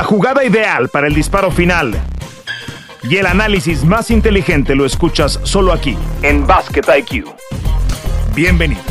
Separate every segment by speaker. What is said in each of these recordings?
Speaker 1: La jugada ideal para el disparo final y el análisis más inteligente lo escuchas solo aquí, en Basket IQ. Bienvenidos.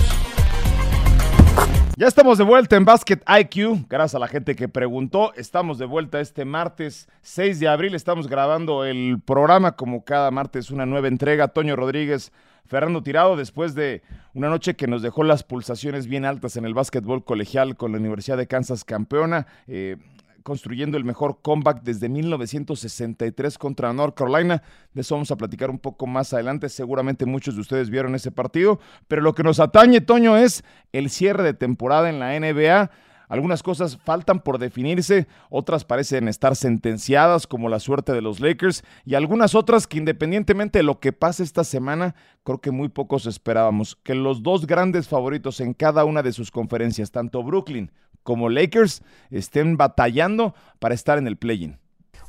Speaker 2: Ya estamos de vuelta en Basket IQ. Gracias a la gente que preguntó. Estamos de vuelta este martes 6 de abril. Estamos grabando el programa como cada martes, una nueva entrega. Toño Rodríguez, Fernando Tirado, después de una noche que nos dejó las pulsaciones bien altas en el básquetbol colegial con la Universidad de Kansas campeona. Eh, construyendo el mejor comeback desde 1963 contra North Carolina. De eso vamos a platicar un poco más adelante. Seguramente muchos de ustedes vieron ese partido. Pero lo que nos atañe, Toño, es el cierre de temporada en la NBA. Algunas cosas faltan por definirse, otras parecen estar sentenciadas, como la suerte de los Lakers, y algunas otras que independientemente de lo que pase esta semana, creo que muy pocos esperábamos. Que los dos grandes favoritos en cada una de sus conferencias, tanto Brooklyn como Lakers, estén batallando para estar en el play-in.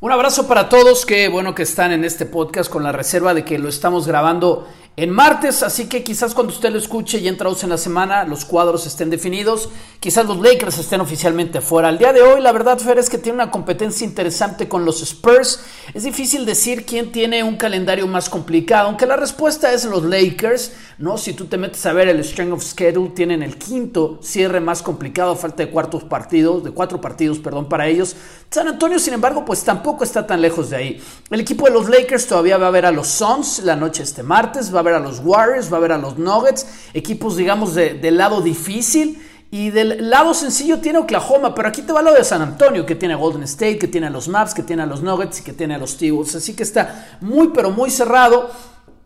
Speaker 3: Un abrazo para todos, que bueno que están en este podcast con la reserva de que lo estamos grabando en martes, así que quizás cuando usted lo escuche y entrados en la semana, los cuadros estén definidos, quizás los Lakers estén oficialmente fuera. Al día de hoy, la verdad, Fer, es que tiene una competencia interesante con los Spurs. Es difícil decir quién tiene un calendario más complicado, aunque la respuesta es los Lakers, ¿no? Si tú te metes a ver el Strength of Schedule, tienen el quinto cierre más complicado, falta de cuartos partidos, de cuatro partidos, perdón, para ellos. San Antonio, sin embargo, pues tampoco está tan lejos de ahí. El equipo de los Lakers todavía va a ver a los Suns la noche este martes, va a ver a los Warriors, va a ver a los Nuggets, equipos, digamos, del lado difícil. Y del lado sencillo tiene Oklahoma, pero aquí te va lo de San Antonio, que tiene a Golden State, que tiene a los Maps, que tiene a los Nuggets y que tiene a los T-Wolves. Así que está muy, pero muy cerrado.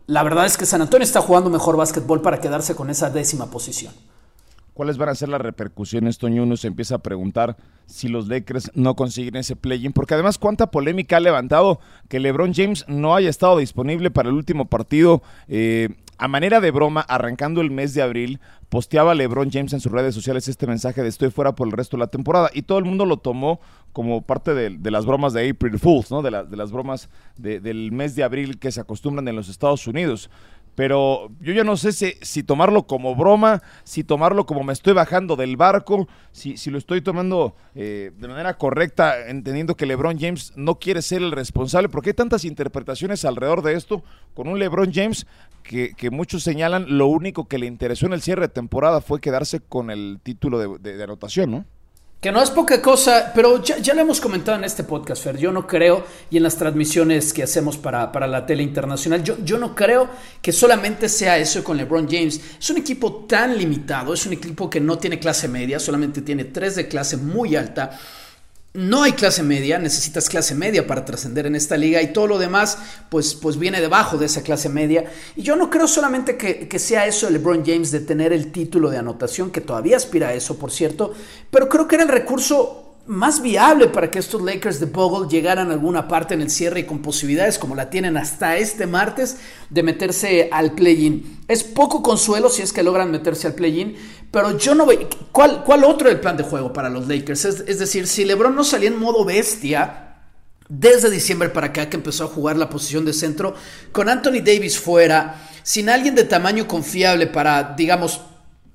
Speaker 3: La verdad es que San Antonio está jugando mejor básquetbol para quedarse con esa décima posición.
Speaker 2: ¿Cuáles van a ser las repercusiones, Toño? Uno se empieza a preguntar si los Lakers no consiguen ese play-in, porque además cuánta polémica ha levantado que LeBron James no haya estado disponible para el último partido. Eh, a manera de broma, arrancando el mes de abril, posteaba LeBron James en sus redes sociales este mensaje de estoy fuera por el resto de la temporada y todo el mundo lo tomó como parte de, las bromas de April Fools, ¿no? de, de las bromas del mes de abril que se acostumbran en los Estados Unidos pero yo ya no sé si, tomarlo como broma, si tomarlo como me estoy bajando del barco, si, si lo estoy tomando eh, de manera correcta, entendiendo que LeBron James no quiere ser el responsable, porque hay tantas interpretaciones alrededor de esto, con un LeBron James que, que muchos señalan lo único que le interesó en el cierre de temporada fue quedarse con el título de anotación, ¿no?
Speaker 3: Que no es poca cosa, pero ya, lo hemos comentado en este podcast, Fer. Yo no creo, y en las transmisiones que hacemos para, para la tele internacional, yo, yo no creo que solamente sea eso con LeBron James. Es un equipo tan limitado, es un equipo que no tiene clase media, solamente tiene tres de clase muy alta no hay clase media, necesitas clase media para trascender en esta liga y todo lo demás pues, pues viene debajo de esa clase media. Y yo no creo solamente que, que, sea eso LeBron James de tener el título de anotación, que todavía aspira a eso, por cierto, pero creo que era el recurso más viable para que estos Lakers de Bogle llegaran a alguna parte en el cierre y con posibilidades como la tienen hasta este martes de meterse al play-in. Es poco consuelo si es que logran meterse al play-in, pero yo no veo... ¿Cuál, ¿Cuál otro el plan de juego para los Lakers? Es, es decir, si LeBron no salía en modo bestia, desde diciembre para acá que empezó a jugar la posición de centro, con Anthony Davis fuera, sin alguien de tamaño confiable para, digamos,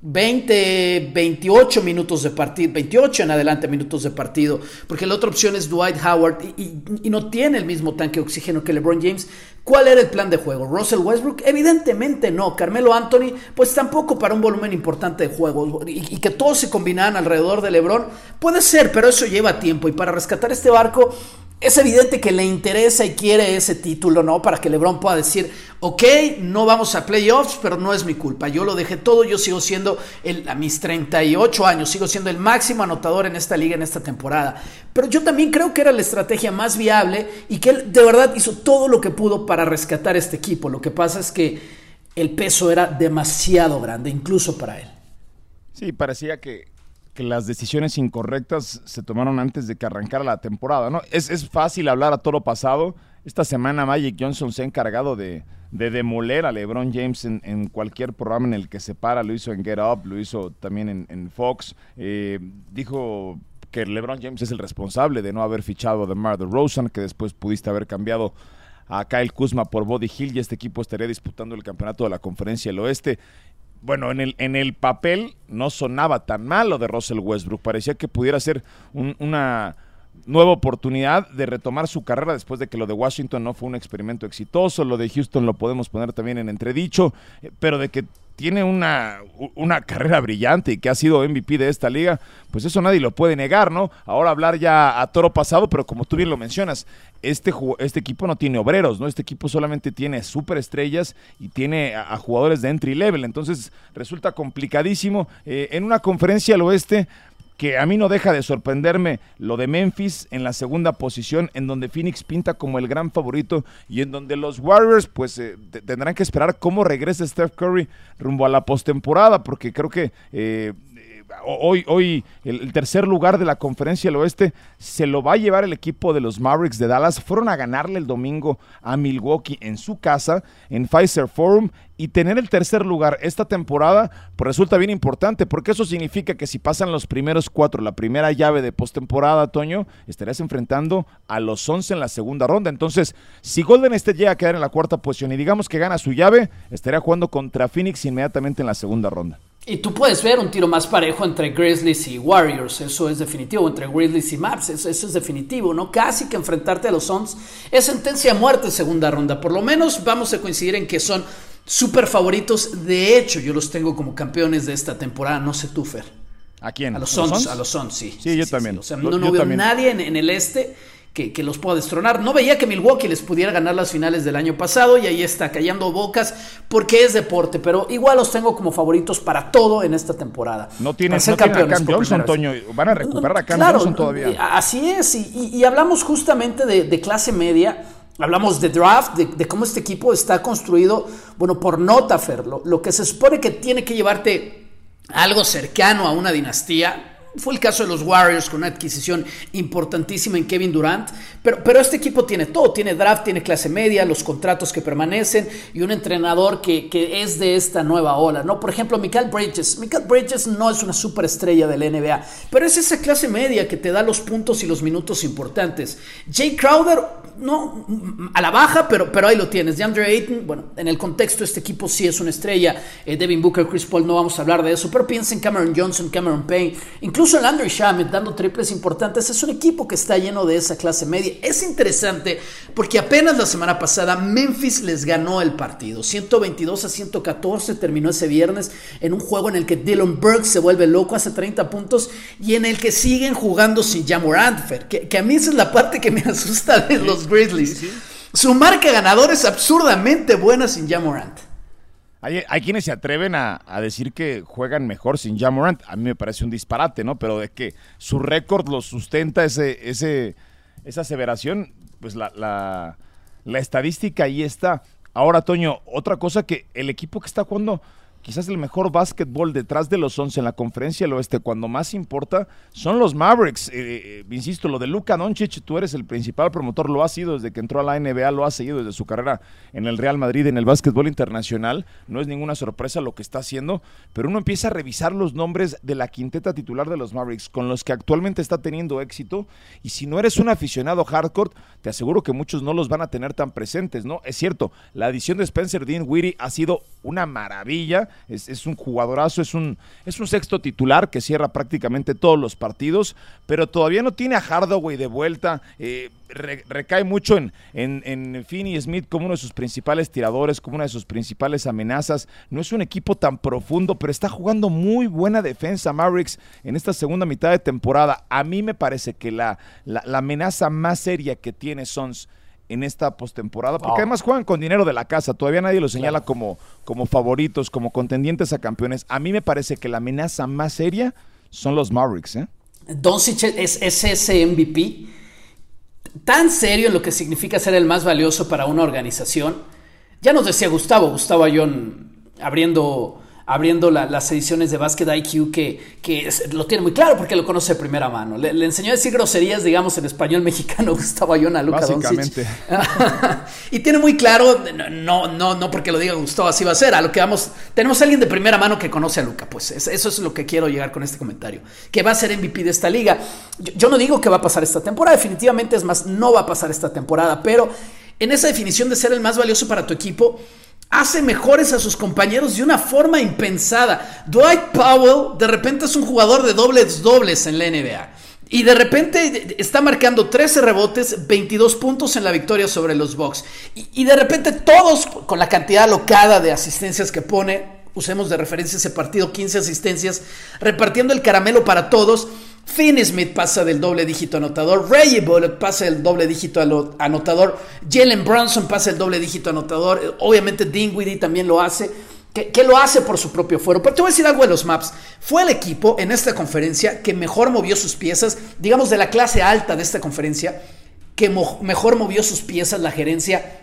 Speaker 3: 20, 28 minutos de partido, 28 en adelante minutos de partido, porque la otra opción es Dwight Howard y, no tiene el mismo tanque de oxígeno que LeBron James. ¿Cuál era el plan de juego? ¿Russell Westbrook? Evidentemente no. Carmelo Anthony, pues tampoco para un volumen importante de juego y, y que todos se combinaran alrededor de LeBron, puede ser, pero eso lleva tiempo y para rescatar este barco es evidente que le interesa y quiere ese título, ¿no? Para que LeBron pueda decir, ok, no vamos a playoffs, pero no es mi culpa. Yo lo dejé todo, yo sigo siendo, el, a mis 38 años, sigo siendo el máximo anotador en esta liga, en esta temporada. Pero yo también creo que era la estrategia más viable y que él de verdad hizo todo lo que pudo para rescatar este equipo. Lo que pasa es que el peso era demasiado grande, incluso para él.
Speaker 2: Sí, parecía que, que las decisiones incorrectas se tomaron antes de que arrancara la temporada, ¿no? Es, es fácil hablar a todo lo pasado. Esta semana Magic Johnson se ha encargado de, de demoler a LeBron James en, cualquier programa en el que se para. Lo hizo en Get Up, lo hizo también en, en Fox. Eh, dijo que LeBron James es el responsable de no haber fichado a DeMar DeRozan, que después pudiste haber cambiado a Kyle Kuzma por Body Hill y este equipo estaría disputando el campeonato de la Conferencia del Oeste bueno, en el, en el papel no sonaba tan mal lo de Russell Westbrook. Parecía que pudiera ser una, nueva oportunidad de retomar su carrera después de que lo de Washington no fue un experimento exitoso, lo de Houston lo podemos poner también en entredicho, eh, pero de que tiene una, una carrera brillante y que ha sido MVP de esta liga, pues eso nadie lo puede negar, ¿no? Ahora hablar ya a toro pasado, pero como tú bien lo mencionas, este, este equipo no tiene obreros, ¿no? Este equipo solamente tiene superestrellas y tiene a, jugadores de entry level, entonces resulta complicadísimo. Eh, en una conferencia al oeste que a mí no deja de sorprenderme lo de Memphis en la segunda posición, en donde Phoenix pinta como el gran favorito y en donde los Warriors pues eh, tendrán que esperar cómo regrese Steph Curry rumbo a la postemporada, porque creo que eh, hoy, hoy el, tercer lugar de la conferencia del oeste se lo va a llevar el equipo de los Mavericks de Dallas. Fueron a ganarle el domingo a Milwaukee en su casa, en Pfizer Forum, y tener el tercer lugar esta temporada pues resulta bien importante, porque eso significa que si pasan los primeros cuatro, la primera llave de postemporada, Toño, estarías enfrentando a los 11 en la segunda ronda. Entonces, si Golden State llega a quedar en la cuarta posición y digamos que gana su llave, estaría jugando contra Phoenix inmediatamente en la segunda ronda.
Speaker 3: Y tú puedes ver un tiro más parejo entre Grizzlies y Warriors, eso es definitivo, entre Grizzlies y Maps, eso, es definitivo, ¿no? Casi que enfrentarte a los Suns es sentencia a muerte segunda ronda, por lo menos vamos a coincidir en que son súper favoritos, de hecho yo los tengo como campeones de esta temporada, no sé tú, Fer.
Speaker 2: ¿A quién?
Speaker 3: A los Suns, a los Suns, sí.
Speaker 2: Sí, yo también.
Speaker 3: O sea, no, no veo nadie en, en el este que, los pueda destronar. No veía que Milwaukee les pudiera ganar las finales del año pasado y ahí está callando bocas porque es deporte, pero igual los tengo como favoritos para todo en esta temporada.
Speaker 2: No tienen, no campeones, a Cam Johnson, Toño. Van a recuperar a Cam Johnson todavía.
Speaker 3: Así es, y, hablamos justamente de, clase media. Hablamos de draft, de, cómo este equipo está construido, bueno, por nota, Fer. lo que se supone que tiene que llevarte algo cercano a una dinastía, fue el caso de los Warriors con una adquisición importantísima en Kevin Durant, pero, pero este equipo tiene todo, tiene draft, tiene clase media, los contratos que permanecen y un entrenador que, que es de esta nueva ola, ¿no? Por ejemplo, Michael Bridges. Michael Bridges no es una superestrella del NBA, pero es esa clase media que te da los puntos y los minutos importantes. Jay Crowder, no, a la baja, pero, pero ahí lo tienes. DeAndre Ayton, bueno, en el contexto este equipo sí es una estrella. Eh, Devin Booker, Chris Paul, no vamos a hablar de eso, pero piensa en Cameron Johnson, Cameron Payne, incluso Incluso el Andrew Shamet dando triples importantes es un equipo que está lleno de esa clase media. Es interesante porque apenas la semana pasada Memphis les ganó el partido. 122 a 114 terminó ese viernes en un juego en el que Dylan Burke se vuelve loco, hace 30 puntos y en el que siguen jugando sin Jamorant, que, que a mí esa es la parte que me asusta de los Grizzlies. Su marca ganador es absurdamente buena sin Jamorant.
Speaker 2: Hay, quienes se atreven a, decir que juegan mejor sin Jamorant. A mí me parece un disparate, ¿no? Pero de que su récord lo sustenta ese, ese, esa aseveración, pues la, la, la estadística ahí está. Ahora, Toño, otra cosa que el equipo que está jugando quizás el mejor básquetbol detrás de los 11 en la conferencia del oeste, cuando más importa, son los Mavericks. Eh, eh, insisto, lo de Luka Doncic, tú eres el principal promotor, lo ha sido desde que entró a la NBA, lo ha seguido desde su carrera en el Real Madrid, en el básquetbol internacional. No es ninguna sorpresa lo que está haciendo, pero uno empieza a revisar los nombres de la quinteta titular de los Mavericks, con los que actualmente está teniendo éxito. Y si no eres un aficionado hardcore, te aseguro que muchos no los van a tener tan presentes, ¿no? Es cierto, la adición de Spencer Dean Weary ha sido una maravilla es, un jugadorazo, es un, es un sexto titular que cierra prácticamente todos los partidos, pero todavía no tiene a Hardaway de vuelta. Eh, recae mucho en, en, en Finney Smith como uno de sus principales tiradores, como una de sus principales amenazas. No es un equipo tan profundo, pero está jugando muy buena defensa Mavericks en esta segunda mitad de temporada. A mí me parece que la, la, la amenaza más seria que tiene Sons en esta postemporada, porque además juegan con dinero de la casa, todavía nadie los señala como, como favoritos, como contendientes a campeones. A mí me parece que la amenaza más seria son los Mavericks. ¿eh?
Speaker 3: Doncic es, es ese MVP tan serio en lo que significa ser el más valioso para una organización. Ya nos decía Gustavo, Gustavo Ayón abriendo abriendo las ediciones de Basket IQ que, que lo tiene muy claro porque lo conoce de primera mano. Le, enseñó a decir groserías, digamos, en español mexicano Gustavo Ayón a Luca Básicamente. y tiene muy claro, no, no, no porque lo diga Gustavo, así va a ser. A lo que vamos, tenemos a alguien de primera mano que conoce a Luca. Pues eso es lo que quiero llegar con este comentario. Que va a ser MVP de esta liga. Yo, yo no digo que va a pasar esta temporada, definitivamente es más, no va a pasar esta temporada, pero en esa definición de ser el más valioso para tu equipo, hace mejores a sus compañeros de una forma impensada. Dwight Powell de repente es un jugador de dobles dobles en la NBA. Y de repente está marcando 13 rebotes, 22 puntos en la victoria sobre los Bucks. Y, de repente todos, con la cantidad alocada de asistencias que pone, usemos de referencia ese partido, 15 asistencias, repartiendo el caramelo para todos. Finn Smith pasa del doble dígito anotador, Reggie Bullock pasa del doble dígito anotador, Jalen Brunson pasa el doble dígito anotador, obviamente Dinwiddie también lo hace que, lo hace por su propio fuero. Pero te voy a decir algo de los Maps. Fue el equipo en esta conferencia que mejor movió sus piezas, digamos de la clase alta de esta conferencia, que mejor movió sus piezas la gerencia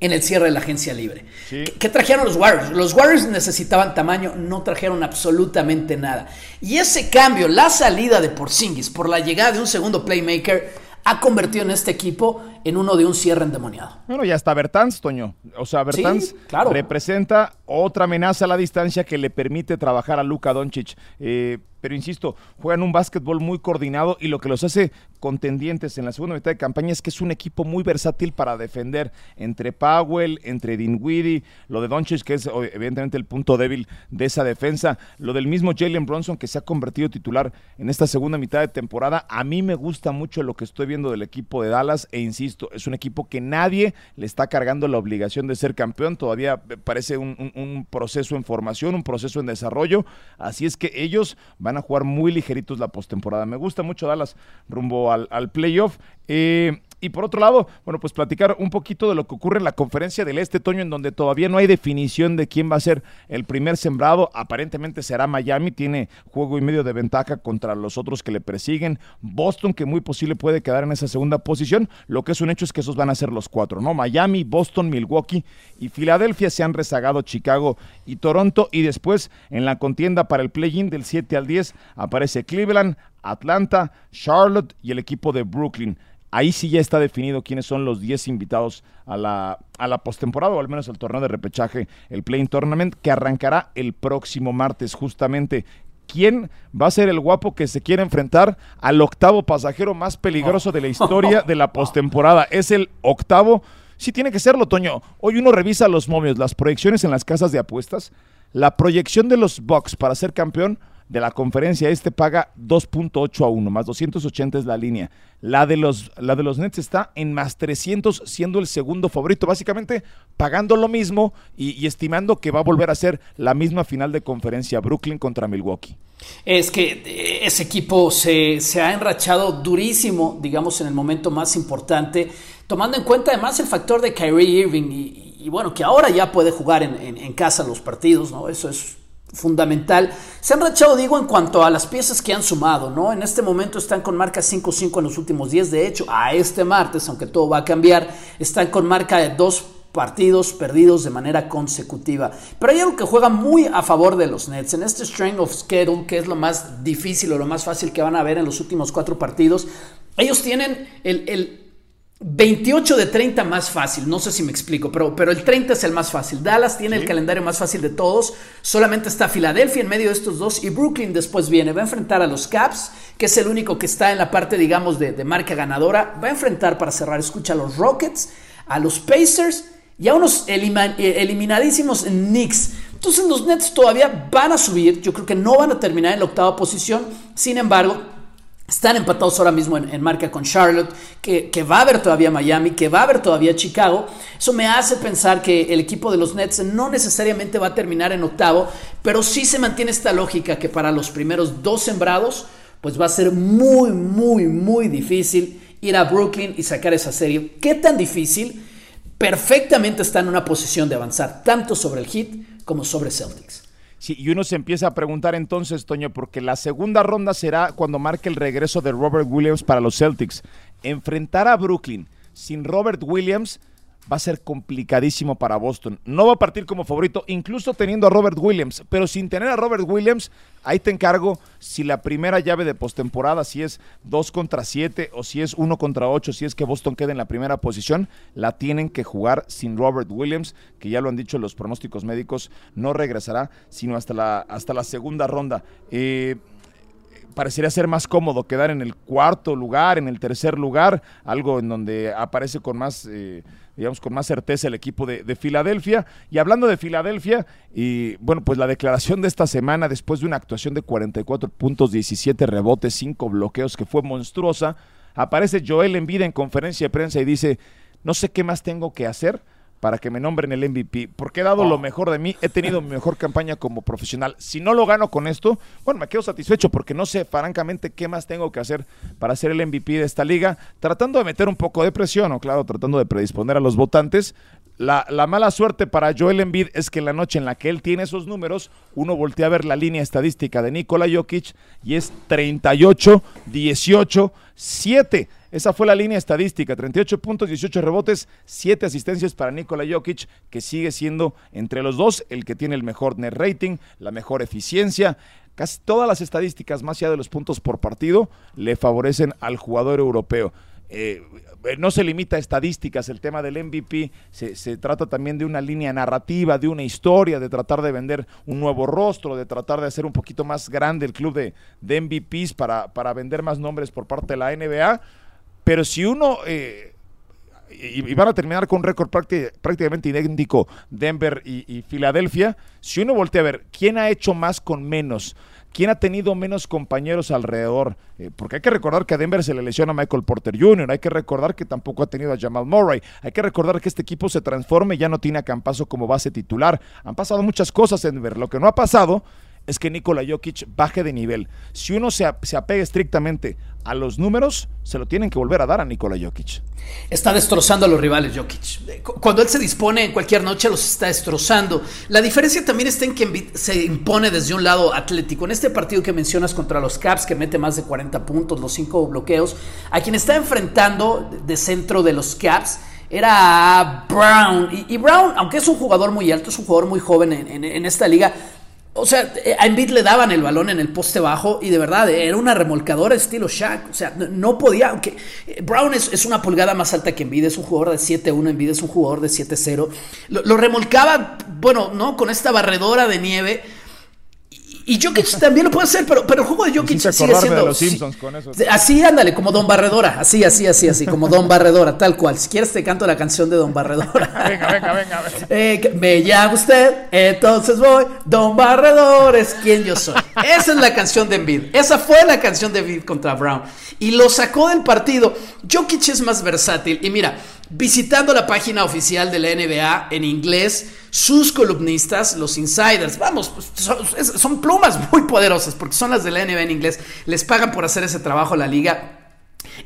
Speaker 3: en el cierre de la agencia libre. ¿Qué, trajeron los Warriors? Los Warriors necesitaban tamaño, no trajeron absolutamente nada. Y ese cambio, la salida de Porzingis por la llegada de un segundo playmaker, ha convertido en este equipo en uno de un cierre endemoniado.
Speaker 2: Bueno, ya está Bertans, Toño. O sea, Bertans representa otra amenaza a la distancia que le permite trabajar a Luka Doncic. Eh, pero insisto, juegan un básquetbol muy coordinado y lo que los hace contendientes en la segunda mitad de campaña es que es un equipo muy versátil para defender entre Powell, entre Dinwiddie, lo de Doncic que es evidentemente el punto débil de esa defensa, lo del mismo Jalen Bronson que se ha convertido titular en esta segunda mitad de temporada. A mí me gusta mucho lo que estoy viendo del equipo de Dallas e insisto, es un equipo que nadie le está cargando la obligación de ser campeón, todavía parece un, un proceso en formación, un proceso en desarrollo, así es que ellos van a jugar muy ligeritos la postemporada. Me gusta mucho Dallas rumbo al, al playoff. Eh, y por otro lado, bueno, pues platicar un poquito de lo que ocurre en la conferencia del Este, Toño, en donde todavía no hay definición de quién va a ser el primer sembrado. Aparentemente será Miami, tiene juego y medio de ventaja contra los otros que le persiguen. Boston, que muy posible puede quedar en esa segunda posición. Lo que es un hecho es que esos van a ser los cuatro, ¿no? Miami, Boston, Milwaukee y Filadelfia se han rezagado Chicago y Toronto. Y después, en la contienda para el play-in del 7 al 10, aparece Cleveland, Atlanta, Charlotte y el equipo de Brooklyn. Ahí sí ya está definido quiénes son los 10 invitados a la, a la postemporada o al menos al torneo de repechaje, el Playing Tournament, que arrancará el próximo martes justamente. ¿Quién va a ser el guapo que se quiere enfrentar al octavo pasajero más peligroso de la historia de la postemporada? Es el octavo. Sí, tiene que serlo, Toño. Hoy uno revisa los momios, las proyecciones en las casas de apuestas. La proyección de los Bucks para ser campeón de la conferencia este paga 2.8 a 1, más 280 es la línea. La de, los, la de los Nets está en más 300, siendo el segundo favorito, básicamente pagando lo mismo y, estimando que va a volver a ser la misma final de conferencia Brooklyn contra Milwaukee.
Speaker 3: Es que eh, ese equipo se, ha enrachado durísimo, digamos, en el momento más importante, tomando en cuenta además el factor de Kyrie Irving y, bueno, que ahora ya puede jugar en, en casa los partidos, ¿no? Eso es fundamental. Se han rachado, digo, en cuanto a las piezas que han sumado, ¿no? En este momento están con marca 5-5 en los últimos 10. De hecho, a este martes, aunque todo va a cambiar, están con marca de dos partidos perdidos de manera consecutiva. Pero hay algo que juega muy a favor de los Nets. En este strength of schedule, que es lo más difícil o lo más fácil que van a ver en los últimos cuatro partidos, ellos tienen el 28 de 30 más fácil, no sé si me explico, pero, pero el 30 es el más fácil. Dallas tiene el calendario más fácil de todos, solamente está Filadelfia en medio de estos dos y Brooklyn después viene. Va a enfrentar a los Caps, que es el único que está en la parte, digamos, de, marca ganadora. Va a enfrentar para cerrar, escucha, a los Rockets, a los Pacers y a unos eh, eliminadísimos Knicks. Entonces los Nets todavía van a subir, yo creo que no van a terminar en la octava posición, sin embargo, están empatados ahora mismo en, marca con Charlotte, que, va a haber todavía Miami, que va a haber todavía Chicago. Eso me hace pensar que el equipo de los Nets no necesariamente va a terminar en octavo, pero sí se mantiene esta lógica que para los primeros dos sembrados, pues va a ser muy, muy, muy difícil ir a Brooklyn y sacar esa serie. ¿Qué tan difícil? Perfectamente está en una posición de avanzar tanto sobre el Heat como sobre Celtics.
Speaker 2: Sí, y uno se empieza a preguntar entonces, Toño, porque la segunda ronda será cuando marque el regreso de Robert Williams para los Celtics. Enfrentar a Brooklyn sin Robert Williams va a ser complicadísimo para Boston. No va a partir como favorito, incluso teniendo a Robert Williams, pero sin tener a Robert Williams, ahí te encargo si la primera llave de postemporada, si es 2 contra 7 o si es 1 contra 8, si es que Boston queda en la primera posición, la tienen que jugar sin Robert Williams, que ya lo han dicho los pronósticos médicos, no regresará sino hasta la, hasta la segunda ronda. Eh, parecería ser más cómodo quedar en el cuarto lugar, en el tercer lugar, algo en donde aparece con más... Eh, digamos, con más certeza el equipo de, de, Filadelfia. Y hablando de Filadelfia, y bueno, pues la declaración de esta semana, después de una actuación de 44 puntos, 17 rebotes, 5 bloqueos, que fue monstruosa, aparece Joel Embiid en conferencia de prensa y dice, no sé qué más tengo que hacer para que me nombren el MVP, porque he dado lo mejor de mí, he tenido mi mejor campaña como profesional. Si no lo gano con esto, bueno, me quedo satisfecho porque no sé francamente qué más tengo que hacer para ser el MVP de esta liga, tratando de meter un poco de presión, o claro, tratando de predisponer a los votantes. La, la, mala suerte para Joel Embiid es que en la noche en la que él tiene esos números, uno voltea a ver la línea estadística de Nikola Jokic y es 38, 18, 7. Esa fue la línea estadística, 38 puntos, 18 rebotes, 7 asistencias para Nikola Jokic, que sigue siendo entre los dos el que tiene el mejor net rating, la mejor eficiencia. Casi todas las estadísticas, más allá de los puntos por partido, le favorecen al jugador europeo. Eh, no se limita a estadísticas, el tema del MVP se, trata también de una línea narrativa, de una historia, de tratar de vender un nuevo rostro, de tratar de hacer un poquito más grande el club de, de MVPs para, para vender más nombres por parte de la NBA. Pero si uno, eh, y, van a terminar con un récord prácticamente idéntico Denver y, Filadelfia, si uno voltea a ver quién ha hecho más con menos, quién ha tenido menos compañeros alrededor, eh, porque hay que recordar que a Denver se le lesiona a Michael Porter Jr., hay que recordar que tampoco ha tenido a Jamal Murray, hay que recordar que este equipo se transforme y ya no tiene a Campazo como base titular. Han pasado muchas cosas en Denver, lo que no ha pasado es que Nikola Jokic baje de nivel. Si uno se, apega estrictamente a los números, se lo tienen que volver a dar a Nikola Jokic.
Speaker 3: Está destrozando a los rivales Jokic. Cuando él se dispone en cualquier noche, los está destrozando. La diferencia también está en que se impone desde un lado atlético. En este partido que mencionas contra los Caps, que mete más de 40 puntos, los 5 bloqueos, a quien está enfrentando de centro de los Caps era Brown. Y, Brown, aunque es un jugador muy alto, es un jugador muy joven en esta liga, o sea, a Embiid le daban el balón en el poste bajo y de verdad era una remolcadora estilo Shaq. O sea, no, podía, aunque eh, Brown es, una pulgada más alta que Embiid, es un jugador de 7-1, Embiid es un jugador de 7-0. Lo, lo, remolcaba, bueno, ¿no? Con esta barredora de nieve y Jokic también lo puede hacer, pero, pero el juego de Jokic sigue siendo.
Speaker 2: De los Simpsons con eso.
Speaker 3: Así, ándale, como Don Barredora. Así, así, así, así, como Don Barredora, tal cual. Si quieres, te canto la canción de Don Barredora.
Speaker 2: venga, venga, venga.
Speaker 3: Eh, me llama usted, entonces voy. Don Barredor es quien yo soy. Esa es la canción de Embiid. Esa fue la canción de Embiid contra Brown. Y lo sacó del partido. Jokic es más versátil. Y mira, visitando la página oficial de la NBA en inglés, sus columnistas, los insiders, vamos, pues, son, plumas muy poderosas porque son las de la NBA en inglés, les pagan por hacer ese trabajo a la liga.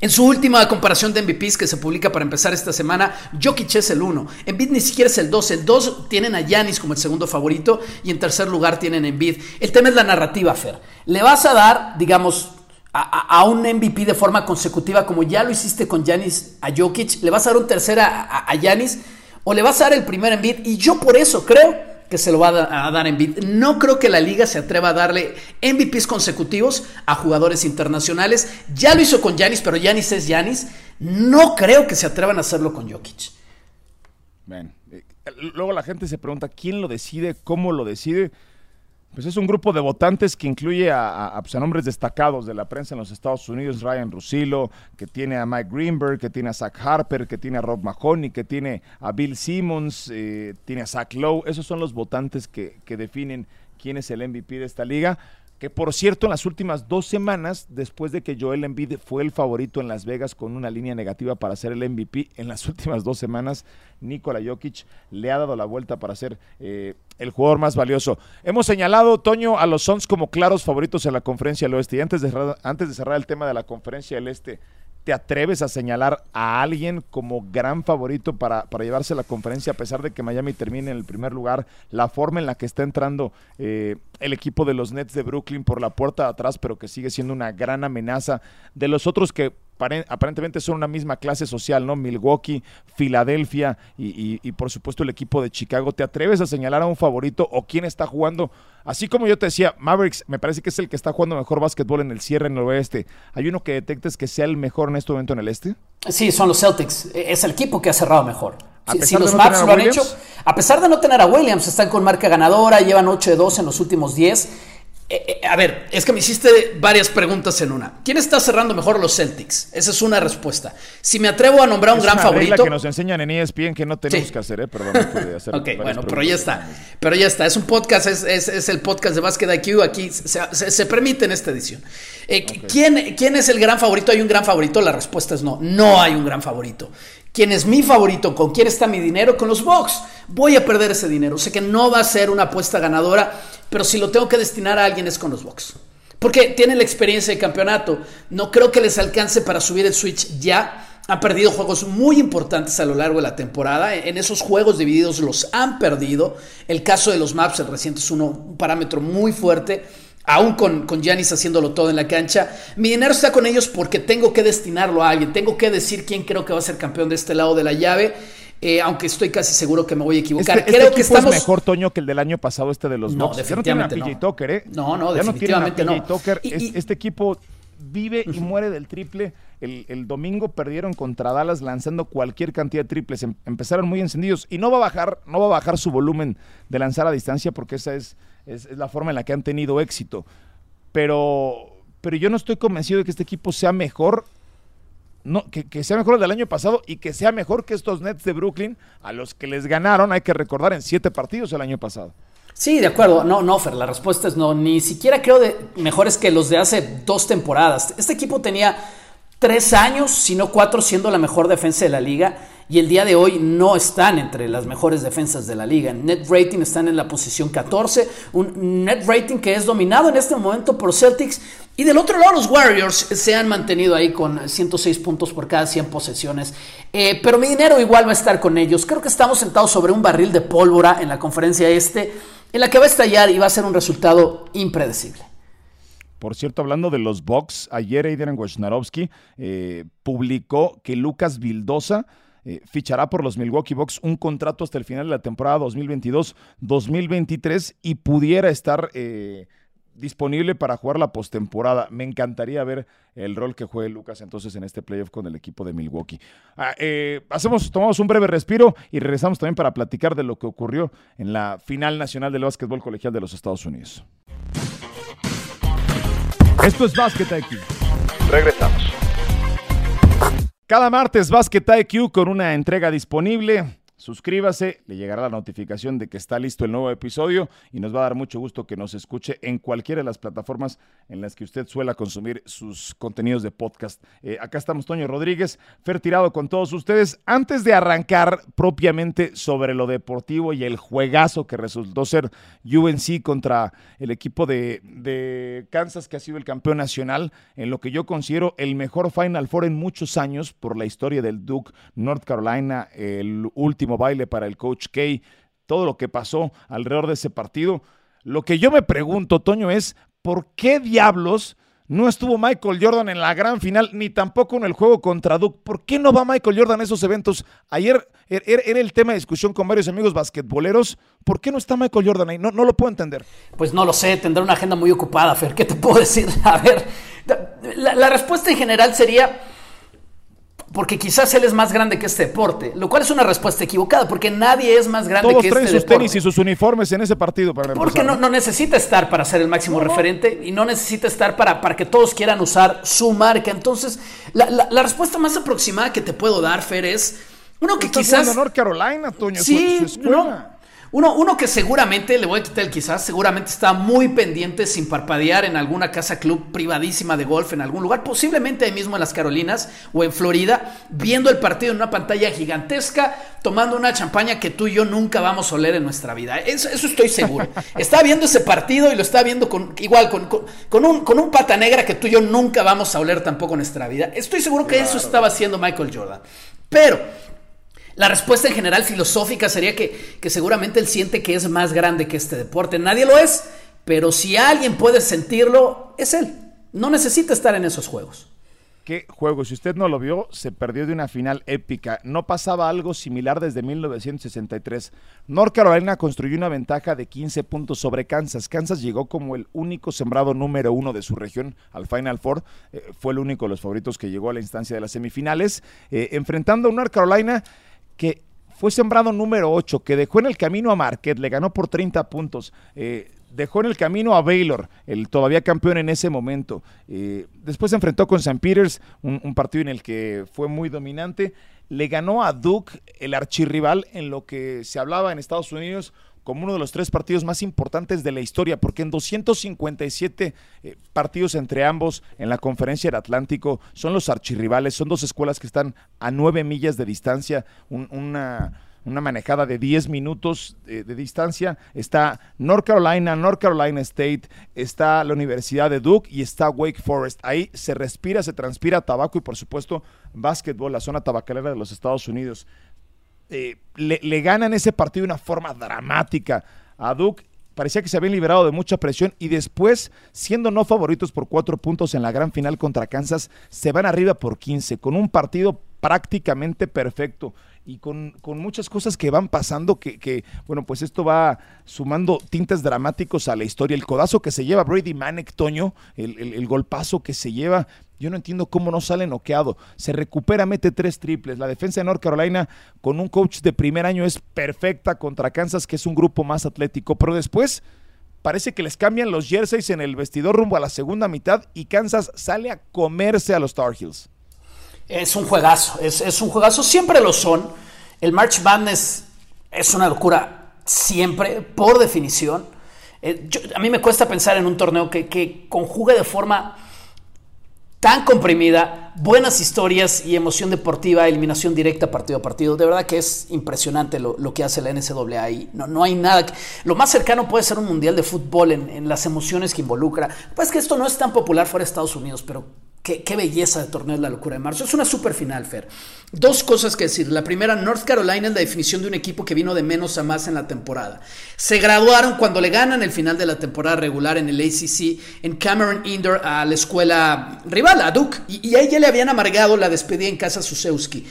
Speaker 3: En su última comparación de MVPs que se publica para empezar esta semana, Jokic es el 1. Embiid ni siquiera es el 2. El 2 tienen a Yanis como el segundo favorito y en tercer lugar tienen a Embiid. El tema es la narrativa, Fer. Le vas a dar, digamos, a, un MVP de forma consecutiva, como ya lo hiciste con Yanis a Jokic, le vas a dar un tercer a Yanis o le vas a dar el primer Embiid. Y yo por eso creo que se lo va a dar Embiid. No creo que la liga se atreva a darle MVPs consecutivos a jugadores internacionales. Ya lo hizo con Yanis, pero Yanis es Yanis. No creo que se atrevan a hacerlo con Jokic.
Speaker 2: Eh, luego la gente se pregunta quién lo decide, cómo lo decide. Pues es un grupo de votantes que incluye pues, a, nombres destacados de la prensa en los Estados Unidos, Ryan Russillo, que tiene a Mike Greenberg, que tiene a Zach Harper, que tiene a Rob Mahoney, que tiene a Bill Simmons, eh, tiene a Zach Lowe. Esos son los votantes que, que definen quién es el MVP de esta liga que por cierto en las últimas dos semanas, después de que Joel Embiid fue el favorito en Las Vegas con una línea negativa para ser el MVP, en las últimas dos semanas Nikola Jokic le ha dado la vuelta para ser eh, el jugador más valioso. Hemos señalado, Toño, a los Suns como claros favoritos en la conferencia del oeste. Y antes antes de cerrar el tema de la conferencia del este, ¿Te atreves a señalar a alguien como gran favorito para, para, llevarse la conferencia, a pesar de que Miami termine en el primer lugar? La forma en la que está entrando eh, el equipo de los Nets de Brooklyn por la puerta de atrás, pero que sigue siendo una gran amenaza de los otros que aparentemente son una misma clase social, ¿no? Milwaukee, Filadelfia y, por supuesto el equipo de Chicago. ¿Te atreves a señalar a un favorito o quién está jugando? Así como yo te decía, Mavericks me parece que es el que está jugando mejor básquetbol en el cierre en el oeste. ¿Hay uno que detectes que sea el mejor en este momento en el este?
Speaker 3: Sí, son los Celtics. E-, es el equipo que ha cerrado mejor. Si, los Mavs lo han hecho, a pesar de no tener a Williams, están con marca ganadora, llevan 8 de 2 en los últimos 10 Eh, eh, a ver, es que me hiciste varias preguntas en una. ¿Quién está cerrando mejor los Celtics? Esa es una respuesta. Si me atrevo a nombrar un gran
Speaker 2: una
Speaker 3: favorito.
Speaker 2: que nos enseñan en ESPN que no tenemos que hacer, ¿eh? Perdón, no hacer.
Speaker 3: ok, bueno, pero ya está. Pero ya está. Es un podcast, es, es, el podcast de Basket IQ. Aquí se, se, permite en esta edición. Eh, ¿quién, ¿Quién es el gran favorito? ¿Hay un gran favorito? La respuesta es no. No hay un gran favorito. ¿Quién es mi favorito? ¿Con quién está mi dinero? Con los Bucks. Voy a perder ese dinero. Sé que no va a ser una apuesta ganadora, pero si lo tengo que destinar a alguien es con los Bucks. Porque tienen la experiencia de campeonato. No creo que les alcance para subir el switch ya. Han perdido juegos muy importantes a lo largo de la temporada. En esos juegos divididos los han perdido. El caso de los Maps, el reciente, es uno, un parámetro muy fuerte aún con, con Giannis haciéndolo todo en la cancha. Mi dinero está con ellos porque tengo que destinarlo a alguien, tengo que decir quién creo que va a ser campeón de este lado de la llave. Eh, aunque estoy casi seguro que me voy a equivocar.
Speaker 2: Este,
Speaker 3: creo
Speaker 2: este que estamos es mejor Toño que el del año pasado, este de los
Speaker 3: no, Definitivamente
Speaker 2: ya no tiene a PJ ¿eh?
Speaker 3: No, no, definitivamente no.
Speaker 2: este equipo vive y muere del triple. El, el, domingo perdieron contra Dallas lanzando cualquier cantidad de triples. Em, empezaron muy encendidos y no va a bajar, no va a bajar su volumen de lanzar a distancia porque esa es, es, la forma en la que han tenido éxito pero, pero yo no estoy convencido de que este equipo sea mejor no, que, sea mejor el del año pasado y que sea mejor que estos Nets de Brooklyn a los que les ganaron, hay que recordar, en siete partidos el año pasado.
Speaker 3: Sí, de acuerdo. No, no, Fer, la respuesta es no. Ni siquiera creo de mejores que los de hace dos temporadas. Este equipo tenía tres años, si no cuatro, siendo la mejor defensa de la liga y el día de hoy no están entre las mejores defensas de la liga. En net rating están en la posición 14, un net rating que es dominado en este momento por Celtics. Y del otro lado, los Warriors se han mantenido ahí con 106 puntos por cada 100 posesiones. Eh, pero mi dinero igual va a estar con ellos. Creo que estamos sentados sobre un barril de pólvora en la conferencia este, en la que va a estallar y va a ser un resultado impredecible.
Speaker 2: Por cierto, hablando de los Bucks, ayer Adrian Wojnarowski eh, publicó que Lucas Vildosa eh, fichará por los Milwaukee Bucks un contrato hasta el final de la temporada 2022-2023 y pudiera estar eh, disponible para jugar la postemporada. Me encantaría ver el rol que juegue Lucas entonces en este playoff con el equipo de Milwaukee. Ah, eh, hacemos, tomamos un breve respiro y regresamos también para platicar de lo que ocurrió en la final nacional del básquetbol colegial de los Estados Unidos. Esto es Basket IQ. Regresamos. Cada martes Basket IQ con una entrega disponible Suscríbase, le llegará la notificación de que está listo el nuevo episodio y nos va a dar mucho gusto que nos escuche en cualquiera de las plataformas en las que usted suela consumir sus contenidos de podcast. Eh, acá estamos Toño Rodríguez, Fer Tirado con todos ustedes. Antes de arrancar propiamente sobre lo deportivo y el juegazo que resultó ser UNC contra el equipo de, de Kansas que ha sido el campeón nacional, en lo que yo considero el mejor Final Four en muchos años por la historia del Duke North Carolina, el último baile para el coach K, todo lo que pasó alrededor de ese partido. Lo que yo me pregunto, Toño, es ¿por qué diablos no estuvo Michael Jordan en la gran final, ni tampoco en el juego contra Duke? ¿Por qué no va Michael Jordan a esos eventos? Ayer er, er, era el tema de discusión con varios amigos basquetboleros. ¿Por qué no está Michael Jordan ahí? No, no lo puedo entender.
Speaker 3: Pues no lo sé, tendrá una agenda muy ocupada, Fer. ¿Qué te puedo decir? A ver, la respuesta en general sería porque quizás él es más grande que este deporte, lo cual es una respuesta equivocada, porque nadie es más grande
Speaker 2: que este deporte. Todos traen sus tenis y sus uniformes en ese partido para
Speaker 3: Porque no, no, necesita estar para ser el máximo referente y no necesita estar para, para que todos quieran usar su marca. Entonces, la, la, respuesta más aproximada que te puedo dar, Fer, es uno que quizás...
Speaker 2: North Carolina, Toño,
Speaker 3: sí, su, uno, uno, que seguramente, le voy a quitar el quizás, seguramente está muy pendiente sin parpadear en alguna casa club privadísima de golf en algún lugar, posiblemente ahí mismo en las Carolinas o en Florida, viendo el partido en una pantalla gigantesca, tomando una champaña que tú y yo nunca vamos a oler en nuestra vida. Eso, eso estoy seguro. está viendo ese partido y lo está viendo con igual, con, con, un, con un pata negra que tú y yo nunca vamos a oler tampoco en nuestra vida. Estoy seguro que eso estaba haciendo Michael Jordan. Pero la respuesta en general filosófica sería que, que seguramente él siente que es más grande que este deporte. Nadie lo es, pero si alguien puede sentirlo, es él. No necesita estar en esos juegos.
Speaker 2: ¿Qué juego? Si usted no lo vio, se perdió de una final épica. No pasaba algo similar desde 1963. North Carolina construyó una ventaja de 15 puntos sobre Kansas. Kansas llegó como el único sembrado número uno de su región al Final Four. Eh, fue el único de los favoritos que llegó a la instancia de las semifinales. Eh, enfrentando a North Carolina que fue sembrado número 8, que dejó en el camino a Marquette, le ganó por 30 puntos. Eh, dejó en el camino a Baylor, el todavía campeón en ese momento. Eh, después se enfrentó con St. Peters, un, partido en el que fue muy dominante. Le ganó a Duke, el archirrival, en lo que se hablaba en Estados Unidos como uno de los tres partidos más importantes de la historia, porque en 257 eh, partidos entre ambos en la conferencia del Atlántico son los archirrivales, son dos escuelas que están a nueve millas de distancia, una manejada de 10 minutos de, distancia. Está North Carolina, North Carolina State, está la Universidad de Duke y está Wake Forest. Ahí se respira, se transpira tabaco y por supuesto básquetbol, la zona tabacalera de los Estados Unidos. Eh, le, ganan ese partido de una forma dramática a Duke parecía que se habían liberado de mucha presión y después, siendo no favoritos por cuatro puntos en la gran final contra Kansas, se van arriba por 15, con un partido prácticamente perfecto y con, muchas cosas que van pasando que, bueno, pues esto va sumando tintes dramáticos a la historia. El codazo que se lleva Brady Manek, Toño, el, golpazo que se lleva, yo no entiendo cómo no sale noqueado. Se recupera, mete tres triples. La defensa de North Carolina con un coach de primer año es perfecta contra Kansas, que es un grupo más atlético, pero después parece que les cambian los jerseys en el vestidor rumbo a la segunda mitad y Kansas sale a comerse a los Tar Heels.
Speaker 3: Es un juegazo, es, un juegazo, siempre lo son. El March Madness es una locura siempre, por definición. Eh, a mí me cuesta pensar en un torneo que, que conjugue de forma tan comprimida, buenas historias y emoción deportiva, eliminación directa partido a partido. De verdad que es impresionante lo, que hace la NCAA y no, no hay nada. lo más cercano puede ser un mundial de fútbol en, en las emociones que involucra. Pues que esto no es tan popular fuera de Estados Unidos, pero Qué, belleza de torneo es la locura de marzo. Es una super final, Fer. Dos cosas que decir. La primera, North Carolina es la definición de un equipo que vino de menos a más en la temporada. Se graduaron cuando le ganan el final de la temporada regular en el ACC en Cameron Indoor a la escuela rival, a Duke. Y, a ella le habían amargado la despedida en casa Susewski.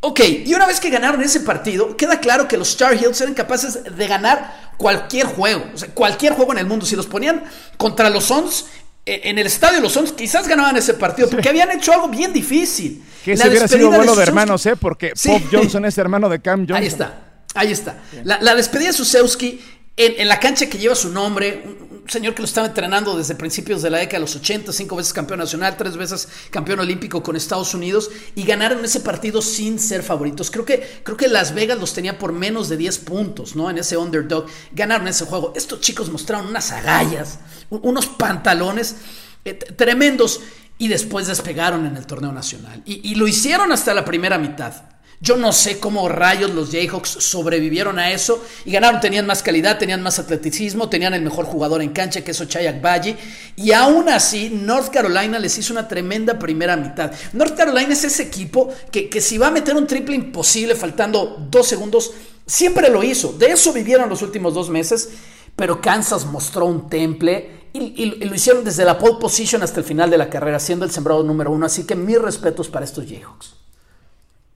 Speaker 3: Ok, y una vez que ganaron ese partido, queda claro que los Star Heels eran capaces de ganar cualquier juego, o sea, cualquier juego en el mundo. Si los ponían contra los Suns, en el estadio los Suns quizás ganaban ese partido porque habían hecho algo bien difícil.
Speaker 2: Que se hubiera sido vuelo de, hermanos, ¿eh? Porque Pop Johnson es hermano de Cam Johnson.
Speaker 3: Ahí está, ahí está. La, despedida de Susewski en, la cancha que lleva su nombre, un, señor que lo estaba entrenando desde principios de la década de los 80, cinco veces campeón nacional, tres veces campeón olímpico con Estados Unidos y ganaron ese partido sin ser favoritos. Creo que, creo que Las Vegas los tenía por menos de 10 puntos, ¿no? En ese underdog. Ganaron ese juego. Estos chicos mostraron unas agallas, unos pantalones eh, tremendos y después despegaron en el torneo nacional. y lo hicieron hasta la primera mitad. Yo no sé cómo rayos los Jayhawks sobrevivieron a eso y ganaron, tenían más calidad, tenían más atleticismo, tenían el mejor jugador en cancha que es Ochayak Baji y aún así North Carolina les hizo una tremenda primera mitad. North Carolina es ese equipo que, si va a meter un triple imposible faltando dos segundos, siempre lo hizo. De eso vivieron los últimos dos meses, pero Kansas mostró un temple y, lo hicieron desde la pole position hasta el final de la carrera, siendo el sembrado número uno. Así que mis respetos para estos Jayhawks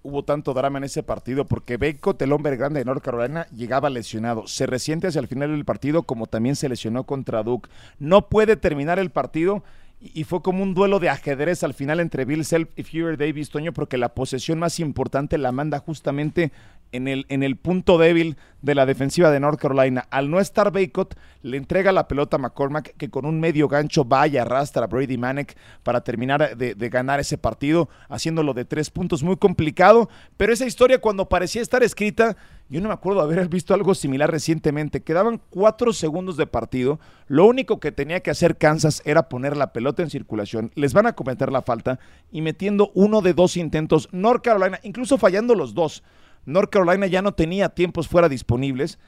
Speaker 2: hubo tanto drama en ese partido porque Beco, el hombre grande de North Carolina, llegaba lesionado. Se resiente hacia el final del partido como también se lesionó contra Duke. No puede terminar el partido y fue como un duelo de ajedrez al final entre Bill Self y Fewer Davis, Toño, porque la posesión más importante la manda justamente en el, en el punto débil de la defensiva de North Carolina. Al no estar Baycott, le entrega la pelota a McCormack, que con un medio gancho vaya arrastra a Brady Manek para terminar de, de, ganar ese partido, haciéndolo de tres puntos muy complicado. Pero esa historia, cuando parecía estar escrita, yo no me acuerdo haber visto algo similar recientemente. Quedaban cuatro segundos de partido. Lo único que tenía que hacer Kansas era poner la pelota en circulación. Les van a cometer la falta y metiendo uno de dos intentos. North Carolina, incluso fallando los dos. North Carolina ya no tenía tiempos fuera disponibles.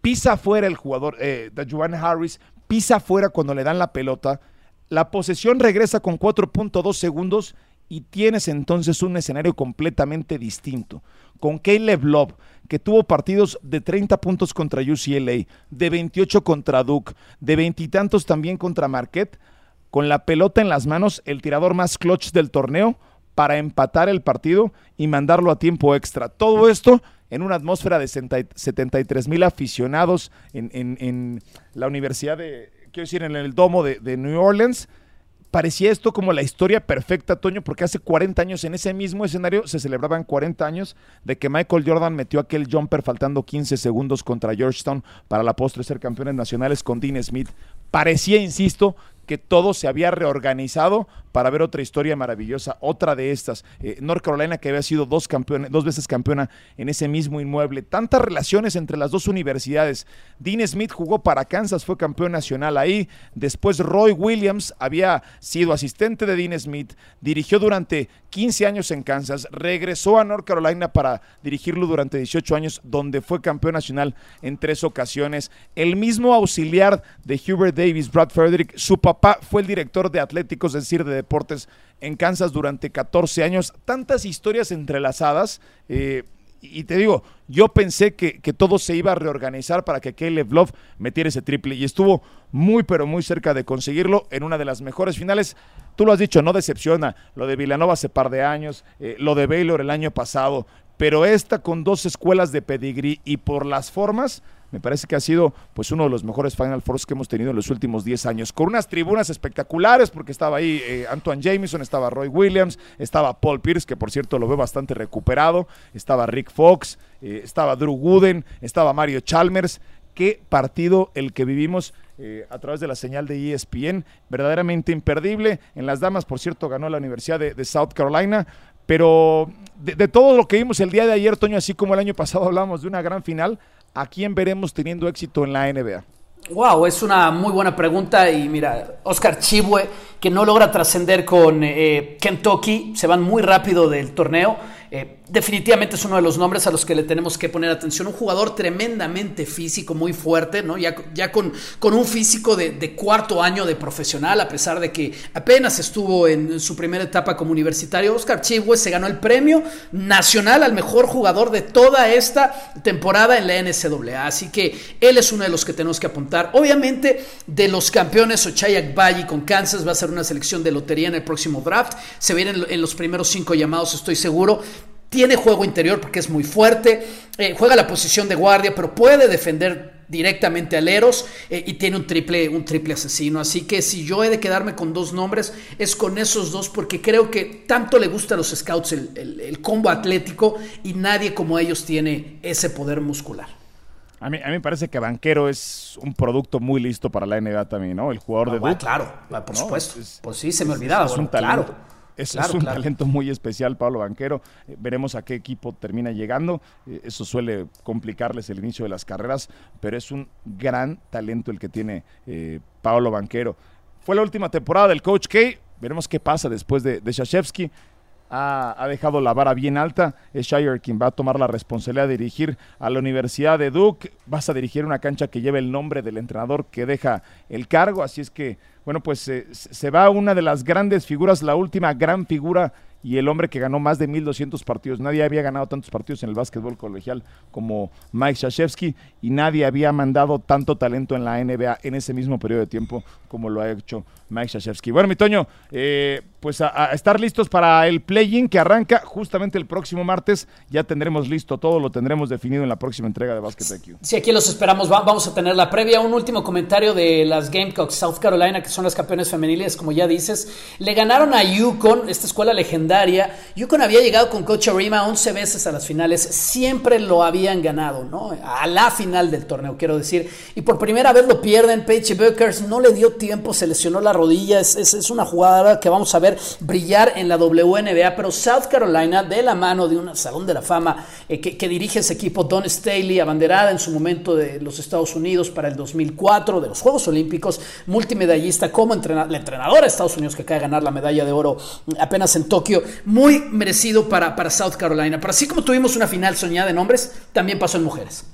Speaker 2: Pisa fuera el jugador, eh, Harris, pisa fuera cuando le dan la pelota. La posesión regresa con 4.2 segundos y tienes entonces un escenario completamente distinto. Con Caleb Love, que tuvo partidos de 30 puntos contra UCLA, de 28 contra Duke, de veintitantos también contra Marquette, con la pelota en las manos, el tirador más clutch del torneo para empatar el partido y mandarlo a tiempo extra. Todo esto en una atmósfera de 73 mil aficionados en, la Universidad de, quiero decir, en el domo de New Orleans parecía esto como la historia perfecta, Toño, porque hace 40 años en ese mismo escenario se celebraban 40 años de que Michael Jordan metió aquel jumper faltando 15 segundos contra Georgetown para la postre ser campeones nacionales con Dean Smith. Parecía, insisto, que todo se había reorganizado para ver otra historia maravillosa, otra de estas. Eh, North Carolina que había sido dos, dos veces campeona en ese mismo inmueble. Tantas relaciones entre las dos universidades. Dean Smith jugó para Kansas, fue campeón nacional ahí. Después Roy Williams había sido asistente de Dean Smith, dirigió durante 15 años en Kansas, regresó a North Carolina para dirigirlo durante 18 años, donde fue campeón nacional en tres ocasiones. El mismo auxiliar de Hubert Davis, Brad Frederick, su fue el director de Atléticos, es decir, de deportes en Kansas durante 14 años. Tantas historias entrelazadas. Eh, y te digo, yo pensé que, que, todo se iba a reorganizar para que Caleb Love metiera ese triple y estuvo muy pero muy cerca de conseguirlo en una de las mejores finales. Tú lo has dicho, no decepciona. Lo de Villanova hace par de años, eh, lo de Baylor el año pasado, pero esta con dos escuelas de pedigrí y por las formas, me parece que ha sido pues uno de los mejores Final Fours que hemos tenido en los últimos 10 años, con unas tribunas espectaculares, porque estaba ahí eh, Antoine Jameson, estaba Roy Williams, estaba Paul Pierce, que por cierto lo veo bastante recuperado, estaba Rick Fox, eh, estaba Drew Gooden, estaba Mario Chalmers. Qué partido el que vivimos eh, a través de la señal de ESPN, verdaderamente imperdible. En las damas, por cierto, ganó la Universidad de, de South Carolina. Pero de, todo lo que vimos el día de ayer, Toño, así como el año pasado hablamos de una gran final, ¿a quién veremos teniendo éxito en la NBA?
Speaker 3: Wow, es una muy buena pregunta y mira, Oscar Chibue, que no logra trascender con eh, Kentucky, se van muy rápido del torneo. Eh, definitivamente es uno de los nombres a los que le tenemos que poner atención. Un jugador tremendamente físico, muy fuerte, ¿no? Ya, con, con un físico de, cuarto año de profesional, a pesar de que apenas estuvo en, su primera etapa como universitario. Oscar Chibwe se ganó el premio nacional al mejor jugador de toda esta temporada en la NCAA. Así que él es uno de los que tenemos que apuntar. Obviamente, de los campeones, Ochayak Valle con Kansas va a ser una selección de lotería en el próximo draft. Se vienen en los primeros cinco llamados, estoy seguro tiene juego interior porque es muy fuerte, eh, juega la posición de guardia, pero puede defender directamente aleros eh, y tiene un triple, un triple asesino. Así que si yo he de quedarme con dos nombres, es con esos dos, porque creo que tanto le gusta a los scouts el, el, el combo atlético y nadie como ellos tiene ese poder muscular.
Speaker 2: A mí, a mí me parece que Banquero es un producto muy listo para la NBA también, ¿no? El jugador
Speaker 3: ah,
Speaker 2: de
Speaker 3: bueno, Claro, por ¿no? supuesto. Es, pues sí, se me olvidaba.
Speaker 2: Es, es
Speaker 3: bueno,
Speaker 2: un talento.
Speaker 3: Claro.
Speaker 2: Es,
Speaker 3: Claro,
Speaker 2: es un
Speaker 3: claro.
Speaker 2: talento muy especial, Pablo Banquero. Eh, veremos a qué equipo termina llegando. Eh, eso suele complicarles el inicio de las carreras, pero es un gran talento el que tiene eh, Pablo Banquero. Fue la última temporada del Coach K. Veremos qué pasa después de, de Shashevsky. Ha, dejado la vara bien alta. Es Shire quien va a tomar la responsabilidad de dirigir a la Universidad de Duke. Vas a dirigir una cancha que lleva el nombre del entrenador que deja el cargo. Así es que, bueno, pues eh, se va una de las grandes figuras, la última gran figura y el hombre que ganó más de 1.200 partidos. Nadie había ganado tantos partidos en el básquetbol colegial como Mike Shashevsky y nadie había mandado tanto talento en la NBA en ese mismo periodo de tiempo como lo ha hecho Mike Shashevsky. Bueno, mi Toño, eh, pues a, estar listos para el play-in que arranca justamente el próximo martes. Ya tendremos listo todo, lo tendremos definido en la próxima entrega de Basket IQ.
Speaker 3: Sí, aquí los esperamos. Va, vamos a tener la previa. Un último comentario de las Gamecocks South Carolina, que son las campeones femeniles, como ya dices. Le ganaron a Yukon, esta escuela legendaria. Yukon había llegado con Coach Arima 11 veces a las finales. Siempre lo habían ganado, ¿no? A la final del torneo, quiero decir. Y por primera vez lo pierden. Paige Buckers no le dio tiempo, se lesionó la rodilla. Es, es, es una jugada que vamos a ver brillar en la WNBA. Pero South Carolina, de la mano de un salón de la fama eh, que, dirige ese equipo, Don Staley, abanderada en su momento de los Estados Unidos para el 2004, de los Juegos Olímpicos, multimedallista como entrenador, la entrenadora de Estados Unidos que acaba de ganar la medalla de oro apenas en Tokio. Muy merecido para, para South Carolina. Pero así como tuvimos una final soñada en hombres, también pasó en mujeres.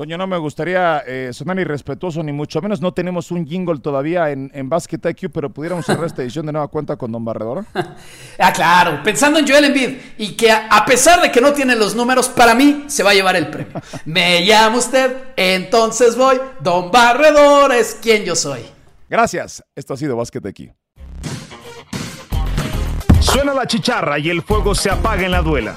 Speaker 2: Toño, no me gustaría eh, sonar irrespetuoso, ni mucho menos. No tenemos un jingle todavía en, en Basket IQ, pero pudiéramos cerrar esta edición de nueva cuenta con Don Barredor.
Speaker 3: ah, claro. Pensando en Joel Embiid y que a, a, pesar de que no tiene los números, para mí se va a llevar el premio. me llama usted, entonces voy. Don Barredor es quien yo soy.
Speaker 2: Gracias. Esto ha sido Basket IQ.
Speaker 1: Suena la chicharra y el fuego se apaga en la duela.